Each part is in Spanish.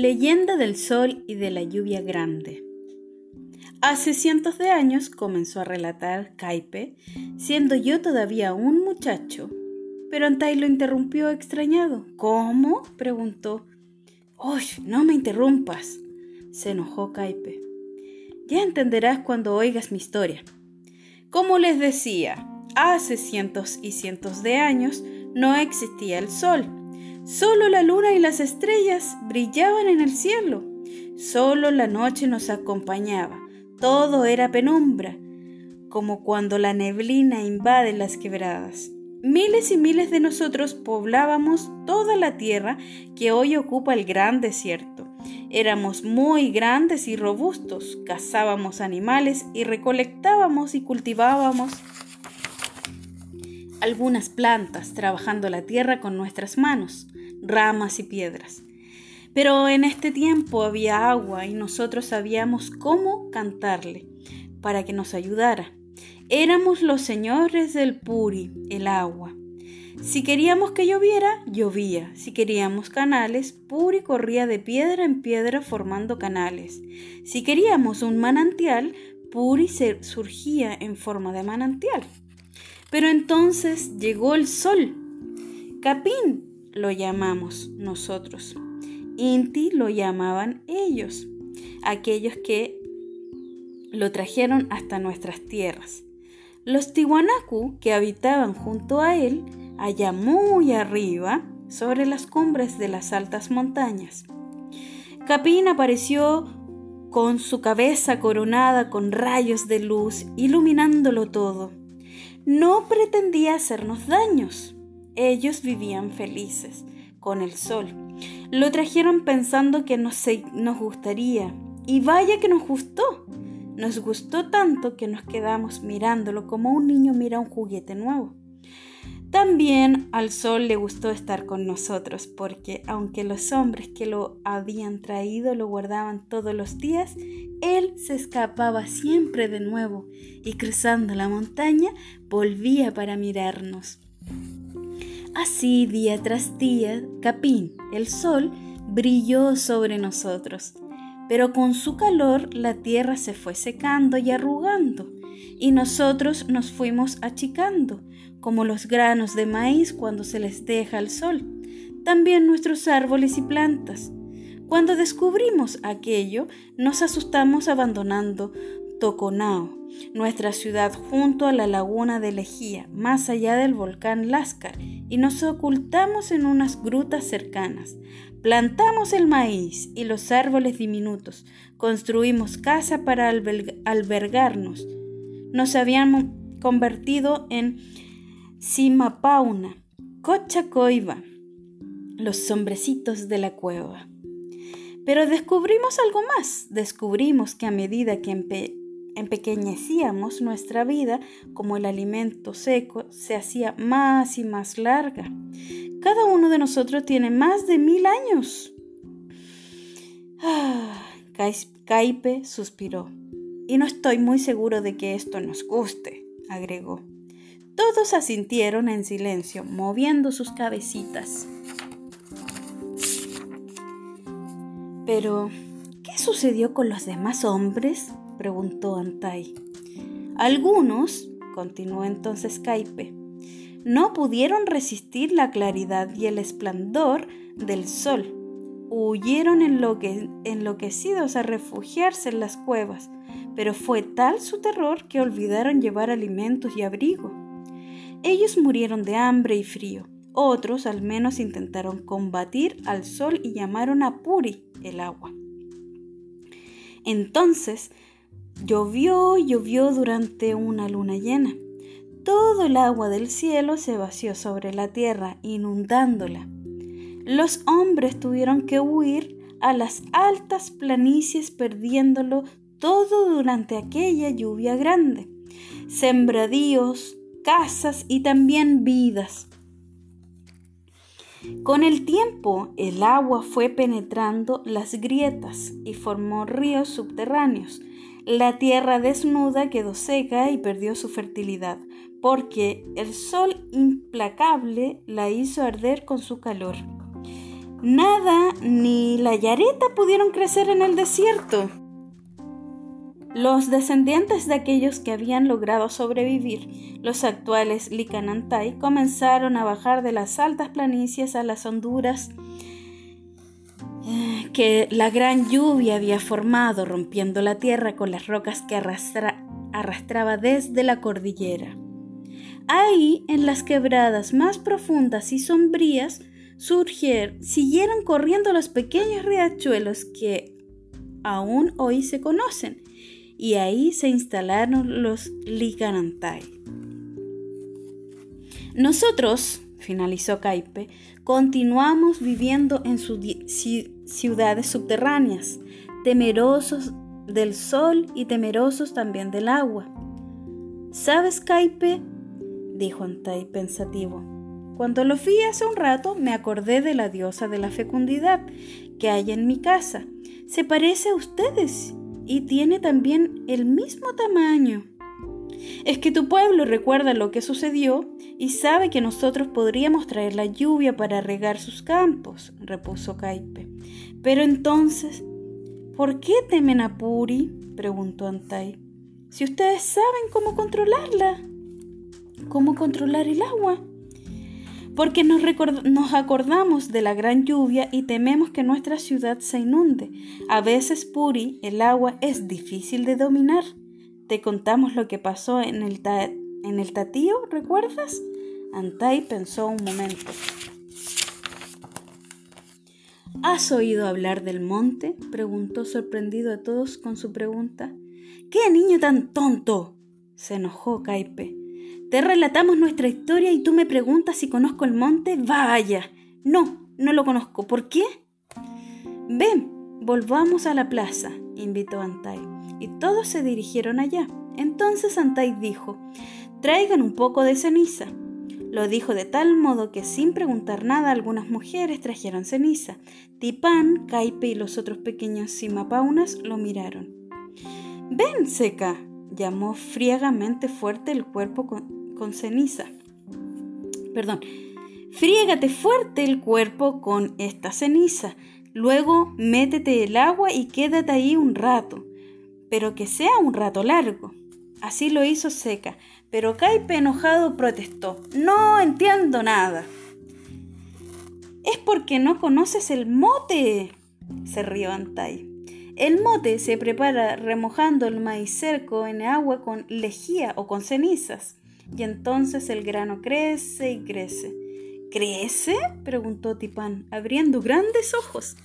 Leyenda del Sol y de la Lluvia Grande. Hace cientos de años comenzó a relatar Caipe, siendo yo todavía un muchacho. Pero Antai lo interrumpió extrañado. ¿Cómo? preguntó. ¡Uy! No me interrumpas. se enojó Caipe. Ya entenderás cuando oigas mi historia. Como les decía, hace cientos y cientos de años no existía el sol Solo la luna y las estrellas brillaban en el cielo. Solo la noche nos acompañaba. Todo era penumbra, como cuando la neblina invade las quebradas. Miles y miles de nosotros poblábamos toda la tierra que hoy ocupa el gran desierto. Éramos muy grandes y robustos, cazábamos animales y recolectábamos y cultivábamos algunas plantas, trabajando la tierra con nuestras manos ramas y piedras. Pero en este tiempo había agua y nosotros sabíamos cómo cantarle para que nos ayudara. Éramos los señores del Puri, el agua. Si queríamos que lloviera, llovía. Si queríamos canales, Puri corría de piedra en piedra formando canales. Si queríamos un manantial, Puri surgía en forma de manantial. Pero entonces llegó el sol. Capín lo llamamos nosotros. Inti lo llamaban ellos, aquellos que lo trajeron hasta nuestras tierras. Los Tiwanaku que habitaban junto a él, allá muy arriba, sobre las cumbres de las altas montañas. Capín apareció con su cabeza coronada con rayos de luz, iluminándolo todo. No pretendía hacernos daños ellos vivían felices con el sol. Lo trajeron pensando que nos, gustaría. Y vaya que nos gustó. Nos gustó tanto que nos quedamos mirándolo como un niño mira un juguete nuevo. También al sol le gustó estar con nosotros porque aunque los hombres que lo habían traído lo guardaban todos los días, él se escapaba siempre de nuevo y cruzando la montaña volvía para mirarnos. Así, día tras día, Capín, el sol, brilló sobre nosotros. Pero con su calor la tierra se fue secando y arrugando, y nosotros nos fuimos achicando, como los granos de maíz cuando se les deja al sol. También nuestros árboles y plantas. Cuando descubrimos aquello, nos asustamos abandonando Toconao, nuestra ciudad junto a la laguna de Lejía, más allá del volcán Láscar, y nos ocultamos en unas grutas cercanas. Plantamos el maíz y los árboles diminutos, construimos casa para albergarnos. Nos habíamos convertido en Simapauna, Cochacoiba, los sombrecitos de la cueva. Pero descubrimos algo más, descubrimos que a medida que empequeñecíamos nuestra vida como el alimento seco se hacía más y más larga. Cada uno de nosotros tiene más de mil años. Ah, Caipe suspiró. Y no estoy muy seguro de que esto nos guste, agregó. Todos asintieron en silencio, moviendo sus cabecitas. Pero, ¿qué sucedió con los demás hombres? Preguntó Antai. Algunos, continuó entonces Caipe, no pudieron resistir la claridad y el esplendor del sol. Huyeron enloquecidos a refugiarse en las cuevas, pero fue tal su terror que olvidaron llevar alimentos y abrigo. Ellos murieron de hambre y frío. Otros al menos intentaron combatir al sol y llamaron a Puri el agua. Entonces Llovió, llovió durante una luna llena. Todo el agua del cielo se vació sobre la tierra, inundándola. Los hombres tuvieron que huir a las altas planicies perdiéndolo todo durante aquella lluvia grande. Sembradíos, casas y también vidas. Con el tiempo, el agua fue penetrando las grietas y formó ríos subterráneos la tierra desnuda quedó seca y perdió su fertilidad, porque el sol implacable la hizo arder con su calor. Nada ni la yareta pudieron crecer en el desierto. Los descendientes de aquellos que habían logrado sobrevivir, los actuales Licanantai, comenzaron a bajar de las altas planicies a las honduras que la gran lluvia había formado, rompiendo la tierra con las rocas que arrastraba desde la cordillera. Ahí, en las quebradas más profundas y sombrías, surgieron, siguieron corriendo los pequeños riachuelos que aún hoy se conocen y ahí se instalaron los Liganantai. Nosotros, finalizó Caipe, continuamos viviendo en sus ciudades subterráneas, temerosos del sol y temerosos también del agua. ¿Sabes, Caipe? dijo Antai pensativo. Cuando lo vi hace un rato me acordé de la diosa de la fecundidad que hay en mi casa. Se parece a ustedes y tiene también el mismo tamaño. Es que tu pueblo recuerda lo que sucedió y sabe que nosotros podríamos traer la lluvia para regar sus campos, repuso Caipe. Pero entonces, ¿por qué temen a Puri? preguntó Antai. Si ustedes saben cómo controlarla. ¿Cómo controlar el agua? porque nos, nos, acordamos de la gran lluvia y tememos que nuestra ciudad se inunde. A veces, Puri, el agua es difícil de dominar. Te contamos lo que pasó en el, en el tatío, ¿recuerdas? Antai pensó un momento. ¿Has oído hablar del monte? preguntó sorprendido a todos con su pregunta. ¡Qué niño tan tonto! se enojó Caipe. Te relatamos nuestra historia y tú me preguntas si conozco el monte. Vaya. No, no lo conozco. ¿Por qué? Ven, volvamos a la plaza, invitó Antai, y todos se dirigieron allá. Entonces Antai dijo, traigan un poco de ceniza. Lo dijo de tal modo que sin preguntar nada algunas mujeres trajeron ceniza. Tipán, Caipe y los otros pequeños simapaunas lo miraron. Ven, Seca, llamó friegamente fuerte el cuerpo con, ceniza. Perdón. Friégate fuerte el cuerpo con esta ceniza. Luego métete el agua y quédate ahí un rato. Pero que sea un rato largo. Así lo hizo Seca. Pero Caipe enojado protestó. No entiendo nada. Es porque no conoces el mote, se rió Antai. El mote se prepara remojando el maíz cerco en agua con lejía o con cenizas y entonces el grano crece y crece. ¿Crece? preguntó Tipán, abriendo grandes ojos.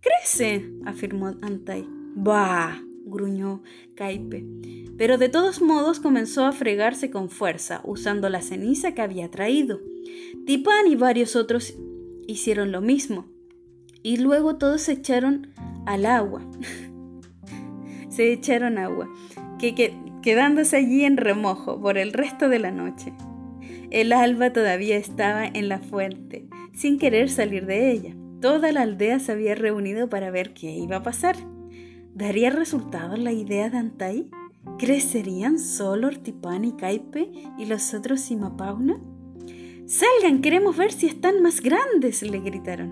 Crece, afirmó Antai. Bah, gruñó Caipe. Pero de todos modos comenzó a fregarse con fuerza, usando la ceniza que había traído. Tipán y varios otros hicieron lo mismo. Y luego todos se echaron al agua. se echaron agua. Que, que quedándose allí en remojo por el resto de la noche. El alba todavía estaba en la fuente, sin querer salir de ella. Toda la aldea se había reunido para ver qué iba a pasar. ¿Daría resultado la idea de Antai? ¿Crecerían solo Ortipán y Caipe y los otros Simapauna? Salgan, queremos ver si están más grandes, le gritaron.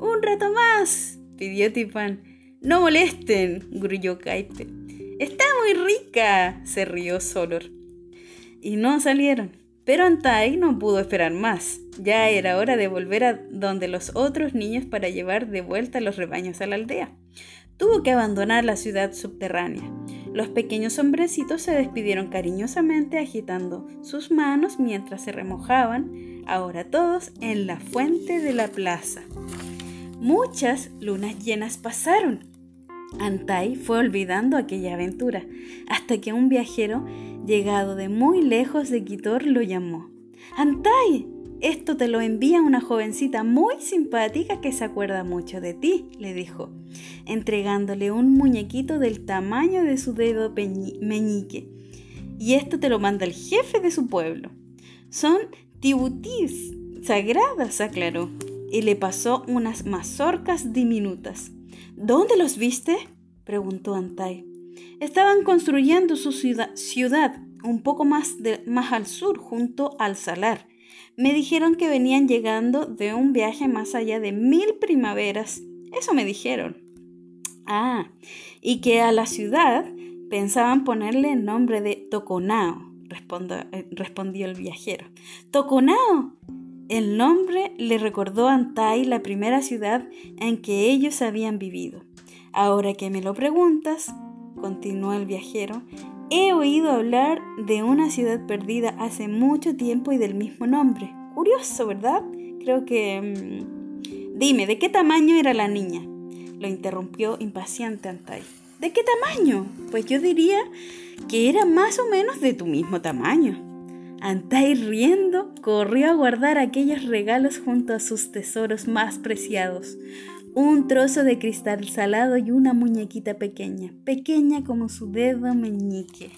Un rato más, pidió Tipán. No molesten, grulló Caipe. Está muy rica, se rió Solor. Y no salieron. Pero Antai no pudo esperar más. Ya era hora de volver a donde los otros niños para llevar de vuelta los rebaños a la aldea. Tuvo que abandonar la ciudad subterránea. Los pequeños hombrecitos se despidieron cariñosamente agitando sus manos mientras se remojaban, ahora todos, en la fuente de la plaza. Muchas lunas llenas pasaron Antai fue olvidando aquella aventura, hasta que un viajero, llegado de muy lejos de Quitor, lo llamó. Antai, esto te lo envía una jovencita muy simpática que se acuerda mucho de ti, le dijo, entregándole un muñequito del tamaño de su dedo meñique. Y esto te lo manda el jefe de su pueblo. Son tibutis sagradas, aclaró, y le pasó unas mazorcas diminutas. ¿Dónde los viste? preguntó Antai. Estaban construyendo su ciudad, un poco más, más al sur, junto al salar. Me dijeron que venían llegando de un viaje más allá de mil primaveras. Eso me dijeron. Ah, y que a la ciudad pensaban ponerle el nombre de Toconao, eh, respondió el viajero. ¡Toconao! El nombre le recordó a Antai la primera ciudad en que ellos habían vivido. Ahora que me lo preguntas, continuó el viajero, he oído hablar de una ciudad perdida hace mucho tiempo y del mismo nombre. Curioso, ¿verdad? Creo que... Mm, dime, ¿de qué tamaño era la niña? Lo interrumpió impaciente Antai. ¿De qué tamaño? Pues yo diría que era más o menos de tu mismo tamaño. Antai riendo corrió a guardar aquellos regalos junto a sus tesoros más preciados. Un trozo de cristal salado y una muñequita pequeña, pequeña como su dedo meñique.